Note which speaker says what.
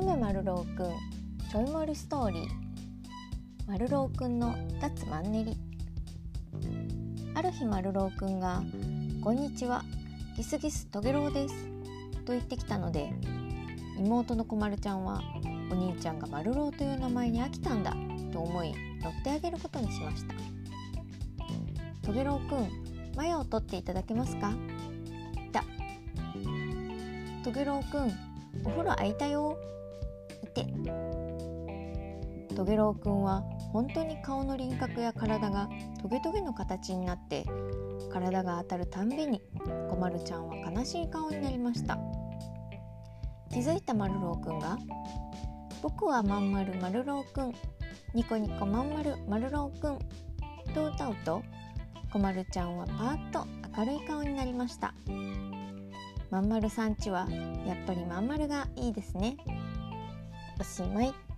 Speaker 1: るろうくんちょい盛りストーリー。まるろうくんの脱マンネリ。ある日まるろうくんが「こんにちはギスギストゲロウです」と言ってきたので妹のこまるちゃんはお兄ちゃんがまるろうという名前に飽きたんだと思い乗ってあげることにしましたトゲロウくんマヤを取っていただけますかだトゲロウくんお風呂空いたよいて。トゲロウくんは本当に顔の輪郭や体がトゲトゲの形になって体が当たるたんびにこまるちゃんは悲しい顔になりました。気づいたまるろうくんが「僕はまんまるまるろうくんニコニコまんまるまるろうくん」と歌うとこまるちゃんはパーッと明るい顔になりました。まんまるさんちはやっぱりまんまるがいいですね。おしまい。